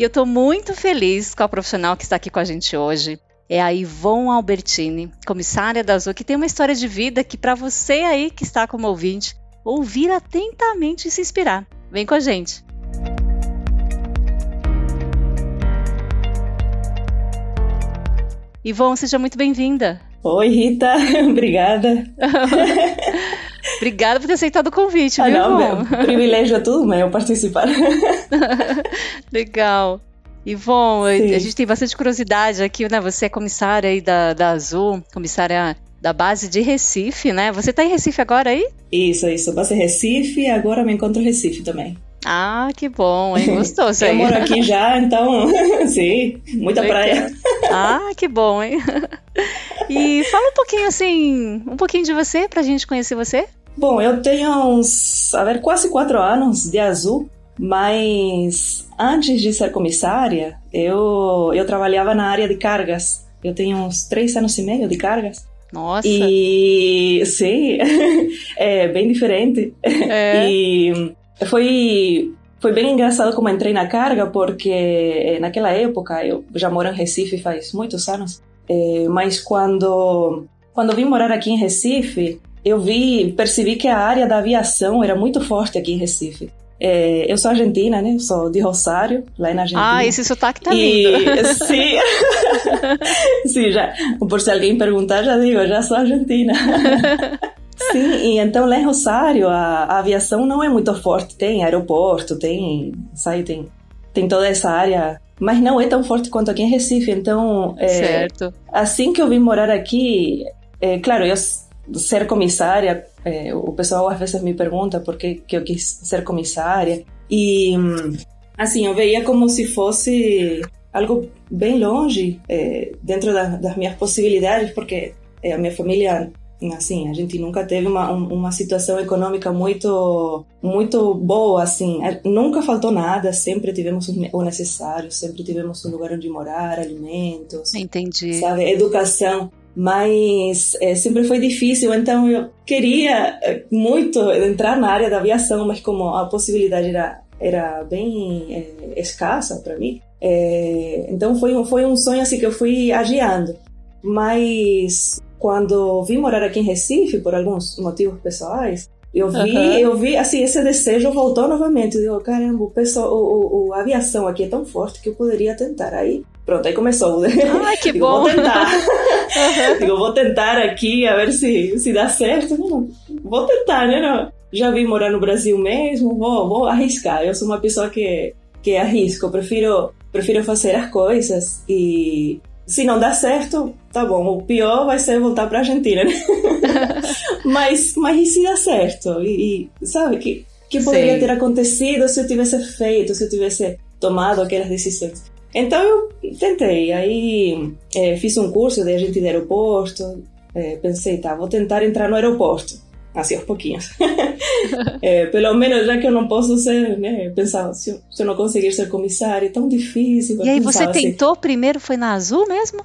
e eu estou muito feliz com a profissional que está aqui com a gente hoje. É a Ivon Albertini, comissária da Azul, que tem uma história de vida que, para você aí que está como ouvinte, ouvir atentamente e se inspirar. Vem com a gente! Ivon, seja muito bem-vinda. Oi, Rita, obrigada. Obrigada por ter aceitado o convite, ah, viu? Não, meu, privilégio é tudo meu participar. Legal. Ivon, Sim. a gente tem bastante curiosidade aqui, né? Você é comissária aí da, da Azul, comissária da base de Recife, né? Você está em Recife agora aí? Isso, isso. Base Recife e agora me encontro em Recife também. Ah, que bom, hein? Gostoso aí. Eu moro aqui já, então, sim, muita praia. Ah, que bom, hein? E fala um pouquinho assim, um pouquinho de você, pra gente conhecer você. Bom, eu tenho uns, a ver, quase quatro anos de azul, mas antes de ser comissária, eu, eu trabalhava na área de cargas. Eu tenho uns três anos e meio de cargas. Nossa! E sim, é bem diferente. É. E foi, foi bem engraçado como entrei na carga, porque eh, naquela época, eu já moro em Recife faz muitos anos, é, mas quando, quando vim morar aqui em Recife, eu vi, percebi que a área da aviação era muito forte aqui em Recife. É, eu sou argentina, né? Eu sou de Rosário, lá na Argentina. Ah, esse sotaque tá lindo. E, sim, sim, já. Por se alguém perguntar, já digo, já sou argentina. sim, e então lá em Rosário a, a, aviação não é muito forte. Tem aeroporto, tem, sabe, tem, tem toda essa área, mas não é tão forte quanto aqui em Recife. Então, é, certo. assim que eu vim morar aqui, é, claro, eu ser comissária, é, o pessoal às vezes me pergunta por que, que eu quis ser comissária. E, assim, eu veia como se fosse algo bem longe, é, dentro da, das minhas possibilidades, porque é, a minha família assim a gente nunca teve uma, uma situação econômica muito muito boa assim. Nunca faltou nada sempre tivemos o necessário sempre tivemos um lugar onde morar alimentos entendi. sabe educação mas é, sempre foi difícil, então eu queria é, muito entrar na área da aviação, mas como a possibilidade era, era bem é, escassa para mim, é, então foi, foi um sonho assim que eu fui adiando. Mas quando vim morar aqui em Recife, por alguns motivos pessoais, eu vi, uhum. eu vi, assim, esse desejo voltou novamente. Eu digo, caramba, o, pessoal, o, o, a aviação aqui é tão forte que eu poderia tentar. Aí Pronto, aí começou. Ai, que Digo, bom! Vou tentar. Uhum. Digo, vou tentar aqui, a ver se, se dá certo. Vou tentar, né? Não. Já vim morar no Brasil mesmo, vou, vou arriscar. Eu sou uma pessoa que, que arrisco, eu prefiro, prefiro fazer as coisas e se não dá certo, tá bom. O pior vai ser voltar para a Argentina, né? mas, mas e se dá certo? E, e sabe, que, que poderia ter acontecido se eu tivesse feito, se eu tivesse tomado aquelas decisões? Então eu tentei, aí é, fiz um curso de agente de aeroporto, é, pensei, tá, vou tentar entrar no aeroporto, assim aos pouquinhos. é, pelo menos já que eu não posso ser, né, pensava, se eu, se eu não conseguir ser comissário, é tão difícil. E aí você assim. tentou assim. primeiro, foi na Azul mesmo?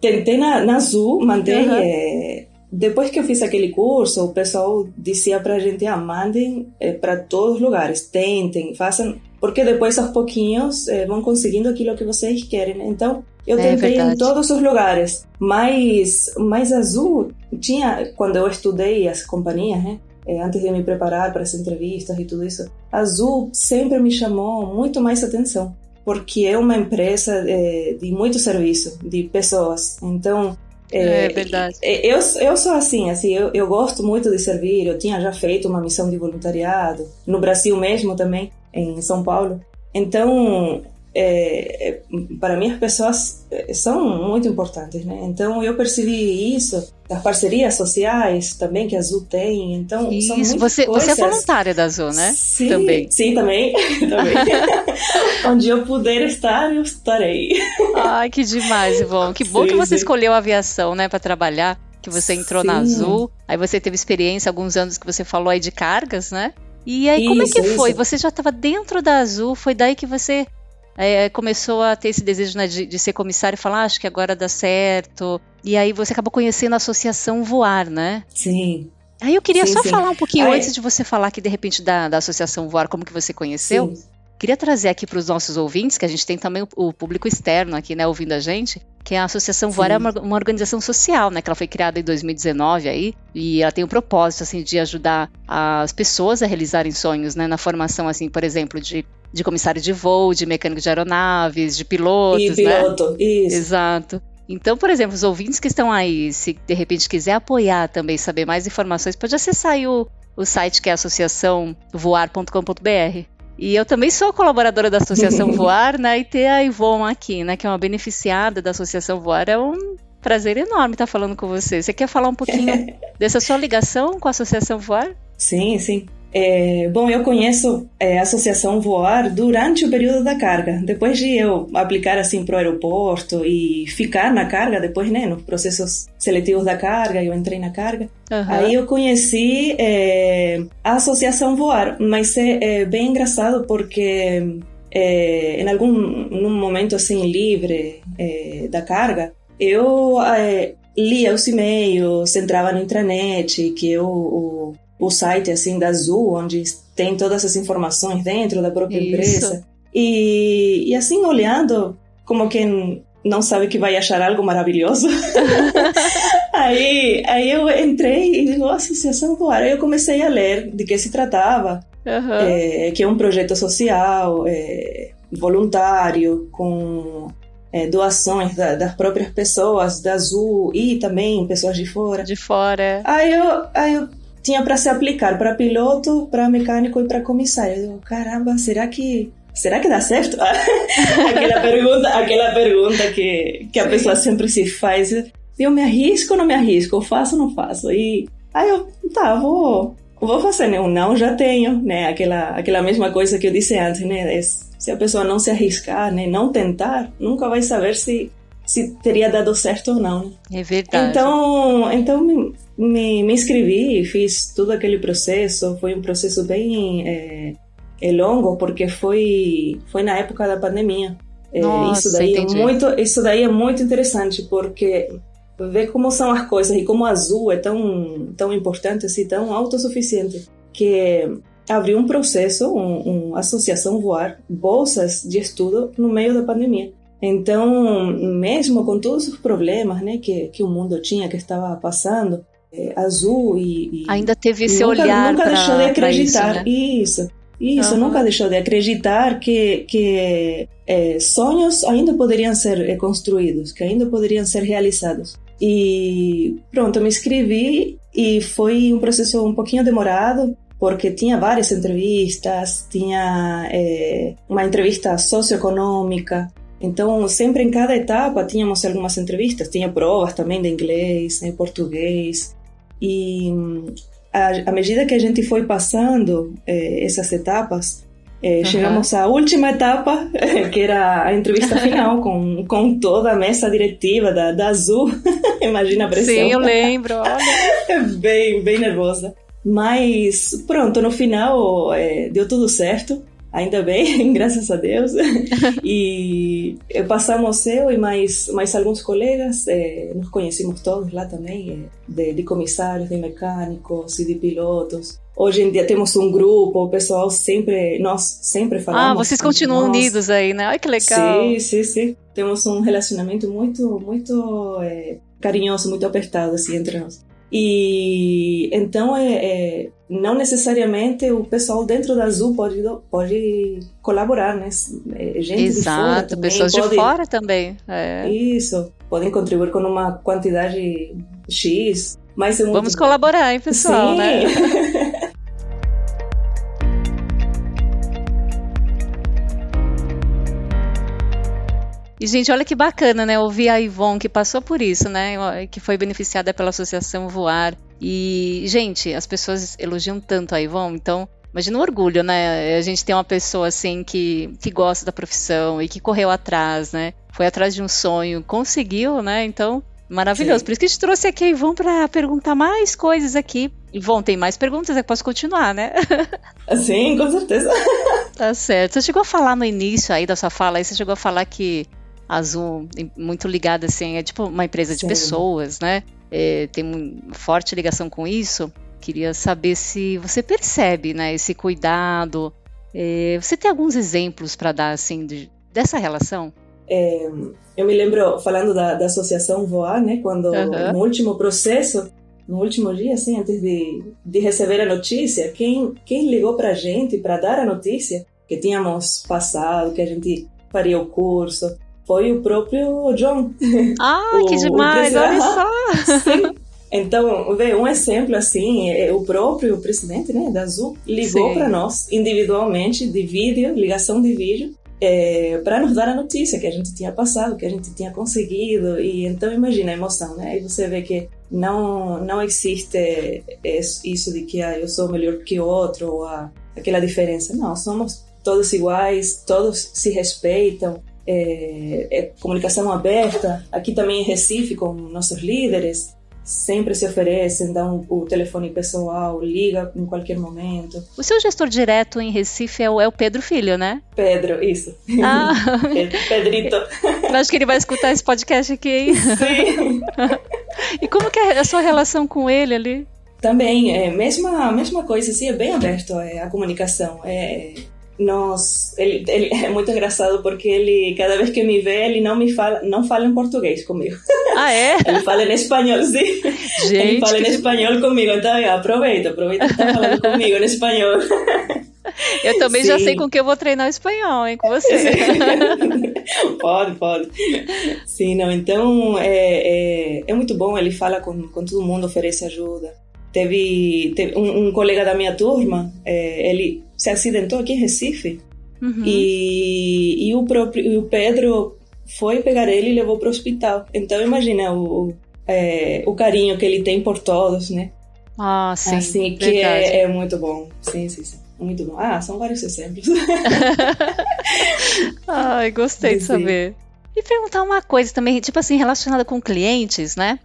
Tentei na, na Azul, mandei... Uhum. Depois que eu fiz aquele curso, o pessoal dizia pra gente, ah, mandem é, para todos os lugares, tentem, façam porque depois aos pouquinhos eh, vão conseguindo aquilo que vocês querem. Então, eu é tentei em todos os lugares, mas mais azul tinha quando eu estudei as companhias, né? Eh, antes de me preparar para as entrevistas e tudo isso, Azul sempre me chamou muito mais atenção, porque é uma empresa eh, de muito serviço, de pessoas. Então, é, é verdade. Eu, eu sou assim, assim eu, eu gosto muito de servir. Eu tinha já feito uma missão de voluntariado, no Brasil mesmo também em São Paulo. Então, é, para mim as pessoas é, são muito importantes, né? Então eu percebi isso das parcerias sociais também que a Azul tem. Então, Isso, você, você é voluntária da Azul, né? Sim, também. Sim, também. também. Onde eu puder estar, eu estarei. Ai, que demais, Ivon. Que bom sim, que você sim. escolheu a aviação, né, para trabalhar. Que você entrou sim. na Azul, aí você teve experiência alguns anos que você falou aí de cargas, né? E aí, isso, como é que foi? Isso. Você já estava dentro da Azul, foi daí que você é, começou a ter esse desejo né, de, de, ser comissário e falar, ah, acho que agora dá certo. E aí você acabou conhecendo a Associação Voar, né? Sim. Aí eu queria sim, só sim. falar um pouquinho antes de você falar aqui, de repente, da, da Associação Voar, como que você conheceu. Sim. Queria trazer aqui para os nossos ouvintes, que a gente tem também o, o, público externo aqui, né, ouvindo a gente, que a Associação Voar é uma, uma, organização social, né, que ela foi criada em 2019 aí, e ela tem o propósito, assim, de ajudar as pessoas a realizarem sonhos, né, na formação, assim, por exemplo, de, de comissário de voo, de mecânico de aeronaves, de pilotos, e piloto, né? isso. Exato. Então, por exemplo, os ouvintes que estão aí, se de repente quiser apoiar também, saber mais informações, pode acessar aí o, o site que é associaçãovoar.com.br. E eu também sou colaboradora da Associação Voar, né? E ter a Ivon aqui, né? Que é uma beneficiada da Associação Voar. É um prazer enorme estar falando com você. Você quer falar um pouquinho dessa sua ligação com a Associação Voar? Sim, sim. É, bom, eu conheço é, a Associação Voar durante o período da carga. Depois de eu aplicar assim para o aeroporto e ficar na carga, depois, né, nos processos seletivos da carga, eu entrei na carga. Uhum. Aí eu conheci é, a Associação Voar, mas é, é bem engraçado porque é, em algum num momento assim livre é, da carga, eu lia os e-mails, entrava na intranet, que eu o, o site assim da Azul, onde tem todas as informações dentro da própria Isso. empresa. E, e assim, olhando, como quem não sabe que vai achar algo maravilhoso. aí, aí eu entrei e digo, Associação Voar. Aí eu comecei a ler de que se tratava, uhum. é, que é um projeto social, é, voluntário, com é, doações da, das próprias pessoas da Azul e também pessoas de fora. De fora. Aí eu, aí eu tinha para se aplicar para piloto, para mecânico e para comissário. Eu digo, caramba, será que será que dá certo? aquela pergunta, aquela pergunta que, que a pessoa sempre se faz. Eu me arrisco ou não me arrisco? Eu faço ou não faço? E aí eu, tá, vou, vou fazer, né? Um não já tenho, né? Aquela, aquela mesma coisa que eu disse antes, né? Se a pessoa não se arriscar, né? Não tentar, nunca vai saber se se teria dado certo ou não. É verdade. Então, então me, me, inscrevi, fiz todo aquele processo. Foi um processo bem é, é longo porque foi foi na época da pandemia. É, Nossa, isso daí entendi. é muito isso daí é muito interessante porque ver como são as coisas e como o azul é tão tão importante assim, tão autossuficiente que abriu um processo, uma um associação voar, bolsas de estudo no meio da pandemia. Então, mesmo com todos os problemas né, que, que o mundo tinha, que estava passando, é, Azul e, e, Ainda teve esse nunca, olhar Nunca pra, deixou de acreditar. Isso, né? isso. Isso, uhum. nunca deixou de acreditar que, que é, sonhos ainda poderiam ser é, construídos, que ainda poderiam ser realizados. E pronto, me inscrevi e foi um processo um pouquinho demorado, porque tinha várias entrevistas, tinha é, uma entrevista socioeconômica, então, sempre em cada etapa tínhamos algumas entrevistas, tinha provas também de inglês, né, português. E à medida que a gente foi passando eh, essas etapas, eh, uhum. chegamos à última etapa, que era a entrevista final com, com toda a mesa diretiva da, da Azul. Imagina a pressão. Sim, eu lembro. Olha. bem, bem nervosa. Mas pronto, no final eh, deu tudo certo ainda bem, graças a Deus. e passamos eu e mais, mais alguns colegas, eh, nos conhecemos todos lá também, eh, de, de comissários, de mecânicos e de pilotos. Hoje em dia temos um grupo, o pessoal sempre, nós sempre falamos. Ah, vocês continuam nós. unidos aí, né? Ai, que legal. Sim, sim, sim. Temos um relacionamento muito, muito é, carinhoso, muito apertado assim entre nós. E então é, é, não necessariamente o pessoal dentro da Azul pode pode colaborar, né? É, gente Exato, de fora pessoas pode, de fora também. É. Isso, podem contribuir com uma quantidade X, mas é muito... Vamos colaborar, hein, pessoal, Sim. né? E, gente, olha que bacana, né? Ouvir a Ivon, que passou por isso, né? Que foi beneficiada pela Associação Voar. E, gente, as pessoas elogiam tanto a Ivon, então Imagina o orgulho, né? A gente tem uma pessoa assim que, que gosta da profissão e que correu atrás, né? Foi atrás de um sonho, conseguiu, né? Então, maravilhoso. Sim. Por isso que a gente trouxe aqui a Ivon para perguntar mais coisas aqui. Ivon, tem mais perguntas? Eu posso continuar, né? Sim, com certeza. Tá certo. Você chegou a falar no início aí da sua fala, aí você chegou a falar que Azul, muito ligada assim, é tipo uma empresa de Sim. pessoas, né? É, tem uma forte ligação com isso. Queria saber se você percebe, né, esse cuidado. É, você tem alguns exemplos para dar assim de, dessa relação? É, eu me lembro falando da, da associação Voar, né, quando uhum. no último processo, no último dia, assim, antes de, de receber a notícia, quem quem ligou para a gente para dar a notícia que tínhamos passado, que a gente faria o curso, foi o próprio John. Ah, o, que demais! Olha só! Sim. Então, vê, um exemplo assim, é, o próprio presidente né, da Azul ligou para nós individualmente, de vídeo, ligação de vídeo, é, para nos dar a notícia que a gente tinha passado, que a gente tinha conseguido. E então, imagina a emoção, né? Aí você vê que não, não existe isso de que ah, eu sou melhor que o outro, ou ah, aquela diferença. Não, somos todos iguais, todos se respeitam. É, é, comunicação aberta, aqui também em Recife com nossos líderes, sempre se oferecem, dão o telefone pessoal, liga em qualquer momento. O seu gestor direto em Recife é o, é o Pedro Filho, né? Pedro, isso. Ah. Pedrito. Eu acho que ele vai escutar esse podcast aqui, hein? Sim. e como que é a sua relação com ele ali? Também, é mesma, mesma coisa, assim, é bem aberto é, a comunicação. É, nós ele, ele, é muito engraçado porque ele cada vez que me vê ele não me fala não fala em português comigo. Ah é? Ele fala em espanhol sim. Gente, ele fala em espanhol comigo então aproveita aproveita que está falando comigo em espanhol. Eu também sim. já sei com que eu vou treinar o espanhol hein com você. Pode pode. Sim não então é, é, é muito bom ele fala com, com todo mundo oferece ajuda. Teve, teve um, um, colega da minha turma é, ele se acidentou aqui em Recife. Uhum. E, e o próprio e o Pedro foi pegar ele e levou para o hospital. Então imagina o, é, o carinho que ele tem por todos, né? Ah, sim. Assim, que é, é, muito bom. Sim, sim, sim. Muito bom. Ah, são vários exemplos. Ai, gostei de saber. E perguntar uma coisa também, tipo assim, relacionada com clientes, né?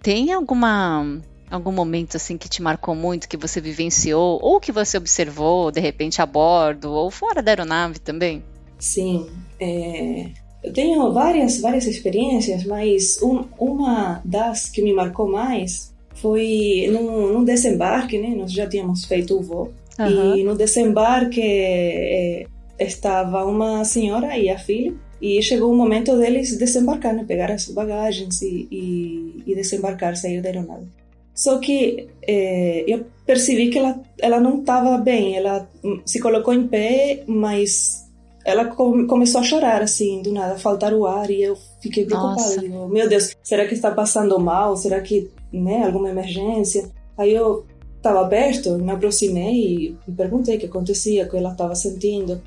Tem alguma algum momento assim que te marcou muito, que você vivenciou, ou que você observou de repente a bordo, ou fora da aeronave também? Sim, é, eu tenho várias, várias experiências, mas um, uma das que me marcou mais foi num, num desembarque, né? Nós já tínhamos feito o voo, uhum. e no desembarque é, estava uma senhora e a filha, e chegou o momento deles desembarcar, né? pegar as bagagens e, e, e desembarcar, sair da aeronave. Só que é, eu percebi que ela, ela não estava bem. Ela se colocou em pé, mas ela começou a chorar, assim, do nada, faltar o ar. E eu fiquei preocupada. Digo, meu Deus, será que está passando mal? Será que, né, alguma emergência? Aí eu estava perto, me aproximei e perguntei o que acontecia, o que ela estava sentindo.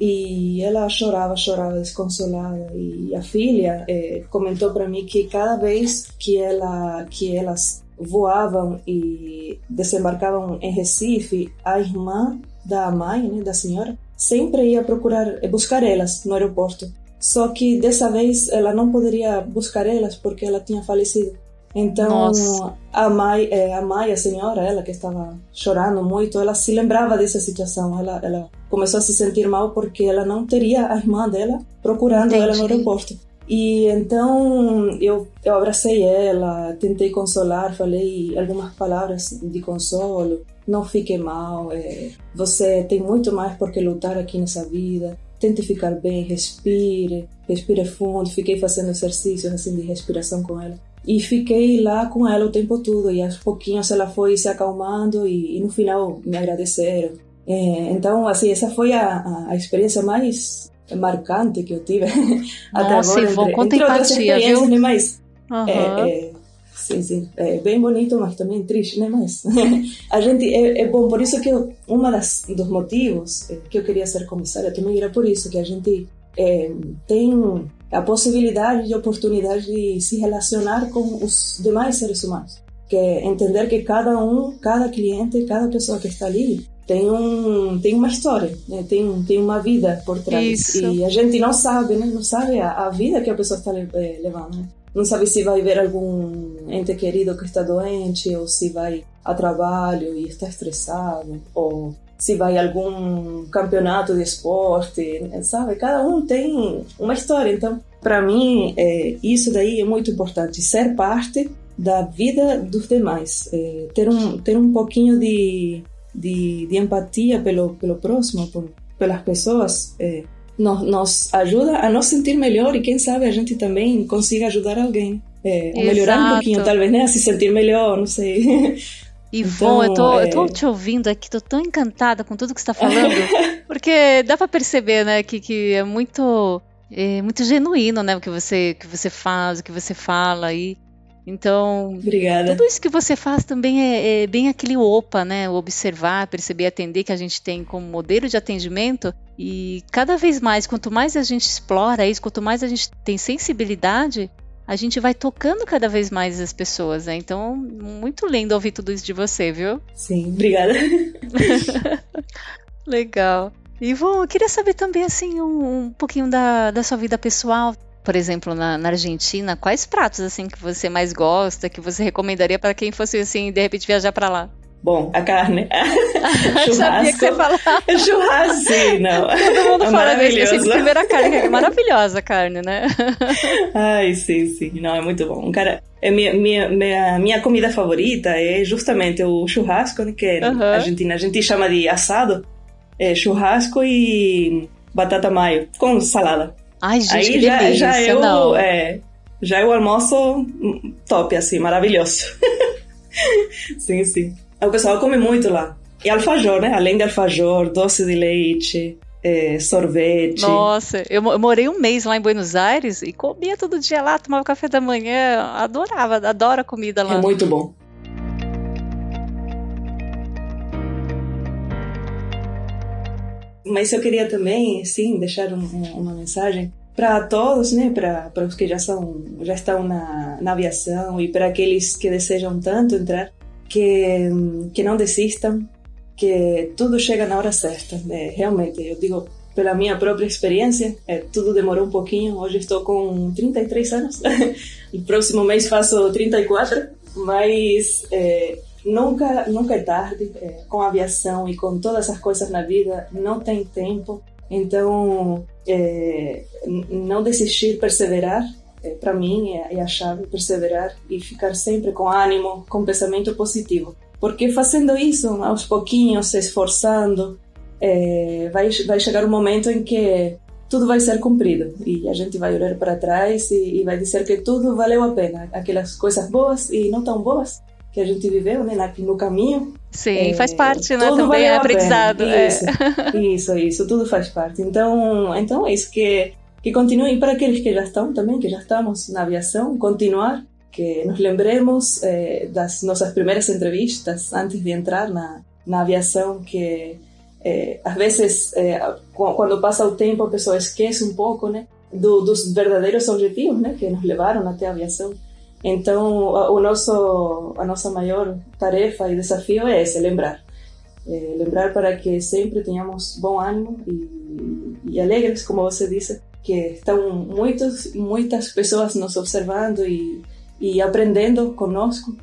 E ela chorava, chorava desconsolada. E a filha é, comentou para mim que cada vez que ela que elas voavam e desembarcavam em Recife, a irmã da mãe, né, da senhora, sempre ia procurar buscar elas no aeroporto. Só que dessa vez ela não poderia buscar elas porque ela tinha falecido. Então Nossa. a mãe, eh, a mãe, a senhora, ela que estava chorando muito, ela se lembrava dessa situação. Ela, ela começou a se sentir mal porque ela não teria a irmã dela procurando Entendi. ela no aeroporto. E então eu, eu abracei ela, tentei consolar, falei algumas palavras de consolo. Não fique mal, é, você tem muito mais por que lutar aqui nessa vida. Tente ficar bem, respire, respire fundo. Fiquei fazendo exercícios assim de respiração com ela. E fiquei lá com ela o tempo todo. E aos pouquinhos ela foi se acalmando e, e no final me agradeceram. É, então, assim, essa foi a, a experiência mais marcante que eu tive até Nossa, agora. Ivon, entre, entre outras experiências, viu? né? Mas uhum. é, é, sim, sim, é bem bonito, mas também triste, né? Mas a gente é, é bom, por isso que eu, uma das dos motivos que eu queria ser comissária também era por isso que a gente é, tem a possibilidade e oportunidade de se relacionar com os demais seres humanos. Que é entender que cada um, cada cliente, cada pessoa que está ali tem um tem uma história, né? tem tem uma vida por trás Isso. e a gente não sabe, né? Não sabe a, a vida que a pessoa está eh, levando. Né? Não sabe se vai ver algum ente querido que está doente ou se vai a trabalho e está estressado ou se vai a algum campeonato de esporte, né? sabe? Cada um tem uma história. Então, para mim, é, isso daí é muito importante. Ser parte da vida dos demais. É, ter, um, ter um pouquinho de, de, de empatia pelo, pelo próximo, por, pelas pessoas, é, nos, nos ajuda a nos sentir melhor e quem sabe a gente também consiga ajudar alguém. É, a melhorar um pouquinho, talvez, né? A se sentir melhor, não sei. Ivon, então, eu, tô, é... eu tô te ouvindo aqui, tô tão encantada com tudo que você está falando, porque dá para perceber, né, que, que é muito é muito genuíno, né, o que você que você faz, o que você fala e então, Obrigada. tudo isso que você faz também é, é, bem aquele opa, né? O observar, perceber, atender que a gente tem como modelo de atendimento. E cada vez mais, quanto mais a gente explora isso, quanto mais a gente tem sensibilidade, a gente vai tocando cada vez mais as pessoas, né? Então, muito lindo ouvir tudo isso de você, viu? Sim, obrigada. Legal. Ivo, eu queria saber também, assim, um, um pouquinho da, da sua vida pessoal por exemplo, na, na, Argentina, quais pratos assim que você mais gosta, que você recomendaria para quem fosse assim, de repente viajar para lá? Bom, a carne. churrasco. Sabia que você falava. Churrasco, sim, não. Todo mundo é fala desse, assim, primeira carne, é maravilhosa a carne, né? Ai, sim, sim. Não, é muito bom. Cara, é minha, minha, minha, minha comida favorita é justamente o churrasco, né, que é uhum. Argentina. A gente chama de assado. É churrasco e batata maio com salada. Ai, gente, Aí que já, delícia, já é não. o, é, já é o almoço top, assim, maravilhoso. sim, sim. O pessoal come muito lá. E alfajor, né? Além de alfajor, doce de leite, é, sorvete. Nossa, eu, eu, morei um mês lá em Buenos Aires e comia todo dia lá, tomava café da manhã, adorava, adoro a comida lá. É muito bom. Mas eu queria também, sim, deixar um, uma mensagem para todos, né, para os que já são já estão na, na aviação e para aqueles que desejam tanto entrar, que que não desistam, que tudo chega na hora certa. Né? Realmente, eu digo pela minha própria experiência, é, tudo demorou um pouquinho. Hoje estou com 33 anos, no próximo mês faço 34, mas é, nunca, nunca é tarde. É, com a aviação e com todas essas coisas na vida, não tem tempo. Então, é, não desistir, perseverar, é, para mim é, a chave, perseverar e ficar sempre com ânimo, com pensamento positivo. Porque fazendo isso, aos pouquinhos, se esforçando, vai, vai chegar um momento em que tudo vai ser cumprido e a gente vai olhar para trás e, e vai dizer que tudo valeu a pena, aquelas coisas boas e não tão boas que a gente viveu né, no caminho. Sim, é, faz parte, né? Também é aprendizado. Isso, é. isso, isso, tudo faz parte. Então, então é isso que que continuem para aqueles que já estão também, que já estamos na aviação, continuar, que nos lembremos eh, das nossas primeiras entrevistas antes de entrar na, na aviação, que eh, às vezes, eh, quando passa o tempo, a pessoa esquece um pouco, né, do, dos verdadeiros objetivos, né, que nos levaram até a aviação. Então, o nosso, a nossa maior tarefa e desafio é esse, lembrar. É, lembrar para que sempre tenhamos bom ânimo e, e alegres, como você disse, que estão muitos, muitas pessoas nos observando e, e aprendendo conosco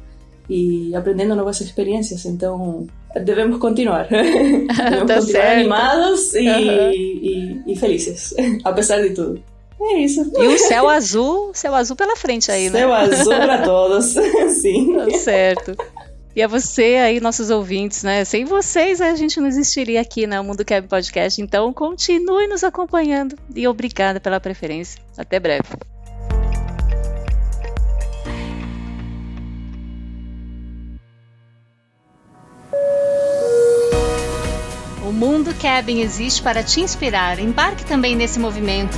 e aprendendo novas experiências. Então, devemos continuar. devemos tá continuar certo. animados e, uhum. e, e felizes, apesar de tudo. É isso. E o céu azul, céu azul pela frente aí, né? Céu azul para todos, sim. Tá certo. E a você aí, nossos ouvintes, né? Sem vocês a gente não existiria aqui no né? Mundo Kevin Podcast. Então continue nos acompanhando e obrigada pela preferência. Até breve. O Mundo Cabin existe para te inspirar. Embarque também nesse movimento